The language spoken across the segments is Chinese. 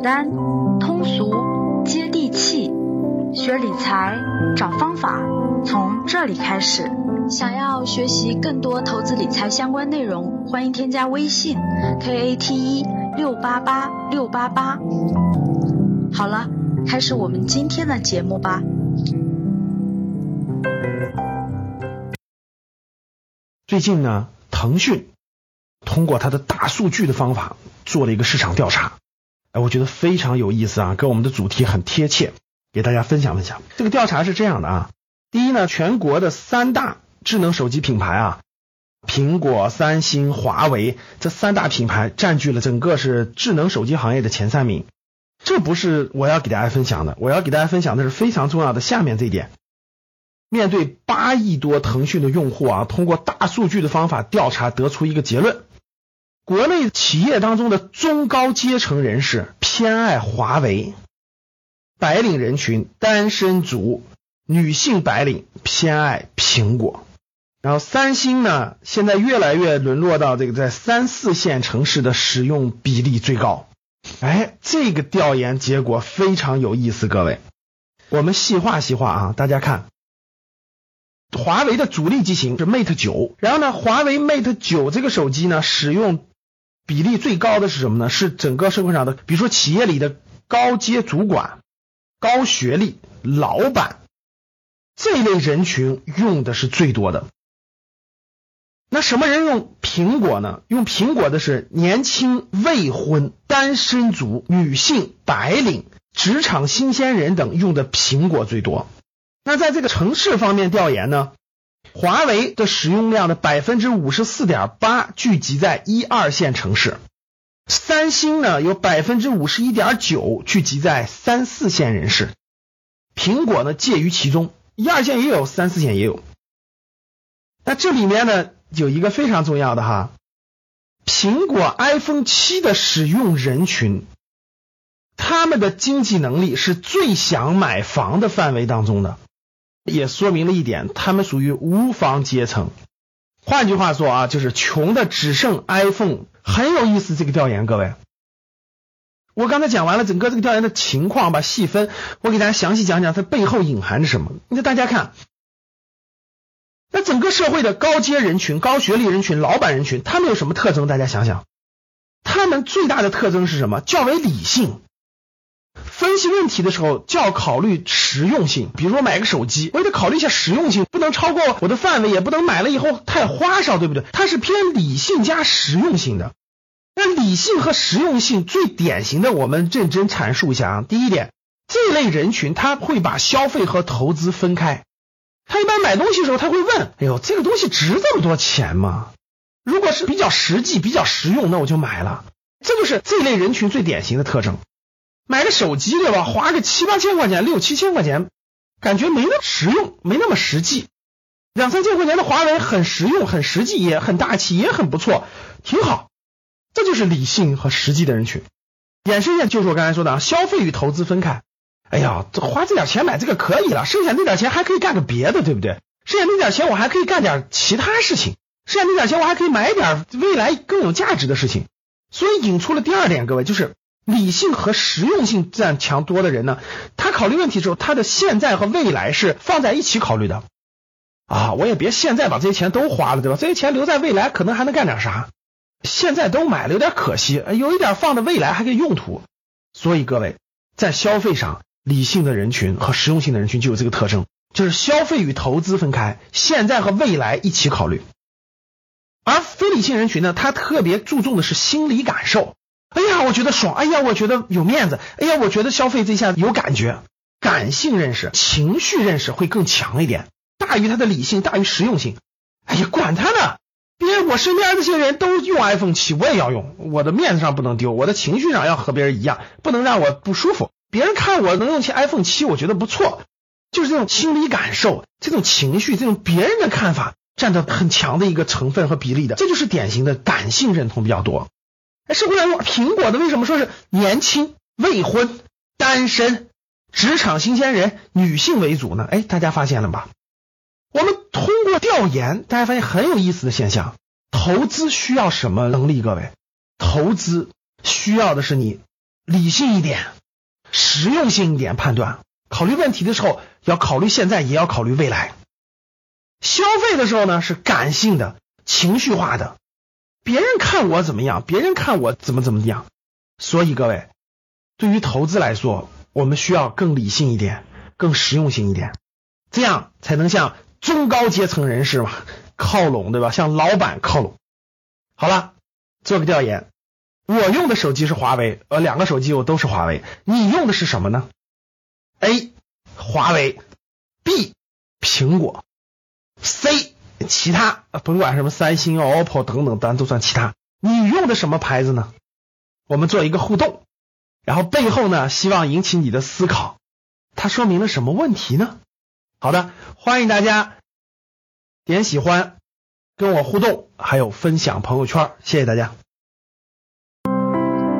简单、通俗、接地气，学理财找方法，从这里开始。想要学习更多投资理财相关内容，欢迎添加微信 k a t 一六八八六八八。好了，开始我们今天的节目吧。最近呢，腾讯通过它的大数据的方法做了一个市场调查。哎，我觉得非常有意思啊，跟我们的主题很贴切，给大家分享分享。这个调查是这样的啊，第一呢，全国的三大智能手机品牌啊，苹果、三星、华为这三大品牌占据了整个是智能手机行业的前三名。这不是我要给大家分享的，我要给大家分享的是非常重要的下面这一点。面对八亿多腾讯的用户啊，通过大数据的方法调查，得出一个结论。国内企业当中的中高阶层人士偏爱华为，白领人群、单身族、女性白领偏爱苹果，然后三星呢，现在越来越沦落到这个在三四线城市的使用比例最高。哎，这个调研结果非常有意思，各位，我们细化细化啊，大家看，华为的主力机型是 Mate 九，然后呢，华为 Mate 九这个手机呢，使用比例最高的是什么呢？是整个社会上的，比如说企业里的高阶主管、高学历、老板这一类人群用的是最多的。那什么人用苹果呢？用苹果的是年轻、未婚、单身族、女性、白领、职场新鲜人等用的苹果最多。那在这个城市方面调研呢？华为的使用量的百分之五十四点八聚集在一二线城市，三星呢有百分之五十一点九聚集在三四线人士，苹果呢介于其中，一二线也有，三四线也有。那这里面呢有一个非常重要的哈，苹果 iPhone 七的使用人群，他们的经济能力是最想买房的范围当中的。也说明了一点，他们属于无房阶层。换句话说啊，就是穷的只剩 iPhone。很有意思，这个调研，各位，我刚才讲完了整个这个调研的情况吧，细分，我给大家详细讲讲它背后隐含着什么。那大家看，那整个社会的高阶人群、高学历人群、老板人群，他们有什么特征？大家想想，他们最大的特征是什么？较为理性。分析问题的时候，就要考虑实用性。比如说买个手机，我也得考虑一下实用性，不能超过我的范围，也不能买了以后太花哨，对不对？它是偏理性加实用性的。那理性和实用性最典型的，我们认真阐述一下啊。第一点，这类人群他会把消费和投资分开。他一般买东西的时候，他会问：“哎呦，这个东西值这么多钱吗？”如果是比较实际、比较实用，那我就买了。这就是这类人群最典型的特征。买个手机对吧？花个七八千块钱、六七千块钱，感觉没那么实用，没那么实际。两三千块钱的华为很实用、很实际，也很大气，也很不错，挺好。这就是理性和实际的人群。衍生一下就是我刚才说的啊，消费与投资分开。哎呀，这花这点钱买这个可以了，剩下那点钱还可以干个别的，对不对？剩下那点钱我还可以干点其他事情，剩下那点钱我还可以买点未来更有价值的事情。所以引出了第二点，各位就是。理性和实用性占强多的人呢，他考虑问题的时候，他的现在和未来是放在一起考虑的啊。我也别现在把这些钱都花了，对吧？这些钱留在未来可能还能干点啥？现在都买了有点可惜，有一点放在未来还可以用途。所以各位在消费上，理性的人群和实用性的人群就有这个特征，就是消费与投资分开，现在和未来一起考虑。而非理性人群呢，他特别注重的是心理感受。哎呀，我觉得爽！哎呀，我觉得有面子！哎呀，我觉得消费这下有感觉，感性认识、情绪认识会更强一点，大于他的理性，大于实用性。哎呀，管他呢！别人我身边这些人都用 iPhone 七，我也要用，我的面子上不能丢，我的情绪上要和别人一样，不能让我不舒服。别人看我能用起 iPhone 七，我觉得不错，就是这种心理感受、这种情绪、这种别人的看法占着很强的一个成分和比例的，这就是典型的感性认同比较多。社会上用苹果的为什么说是年轻、未婚、单身、职场新鲜人、女性为主呢？哎，大家发现了吧？我们通过调研，大家发现很有意思的现象：投资需要什么能力？各位，投资需要的是你理性一点，实用性一点判断。考虑问题的时候，要考虑现在，也要考虑未来。消费的时候呢，是感性的、情绪化的，别人看我怎么样，别人看我怎么怎么样。所以各位，对于投资来说，我们需要更理性一点，更实用性一点，这样才能向中高阶层人士嘛靠拢，对吧？向老板靠拢。好了，做个调研，我用的手机是华为，呃，两个手机我都是华为，你用的是什么呢？A. 华为，B. 苹果。C 其他甭管什么三星、OPPO 等等，咱都算其他。你用的什么牌子呢？我们做一个互动，然后背后呢，希望引起你的思考。它说明了什么问题呢？好的，欢迎大家点喜欢，跟我互动，还有分享朋友圈，谢谢大家。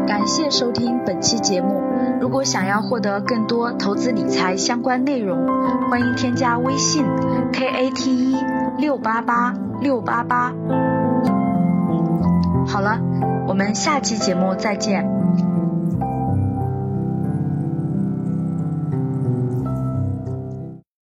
感谢收听本期节目。如果想要获得更多投资理财相关内容，欢迎添加微信 k a t e 六八八六八八。好了，我们下期节目再见。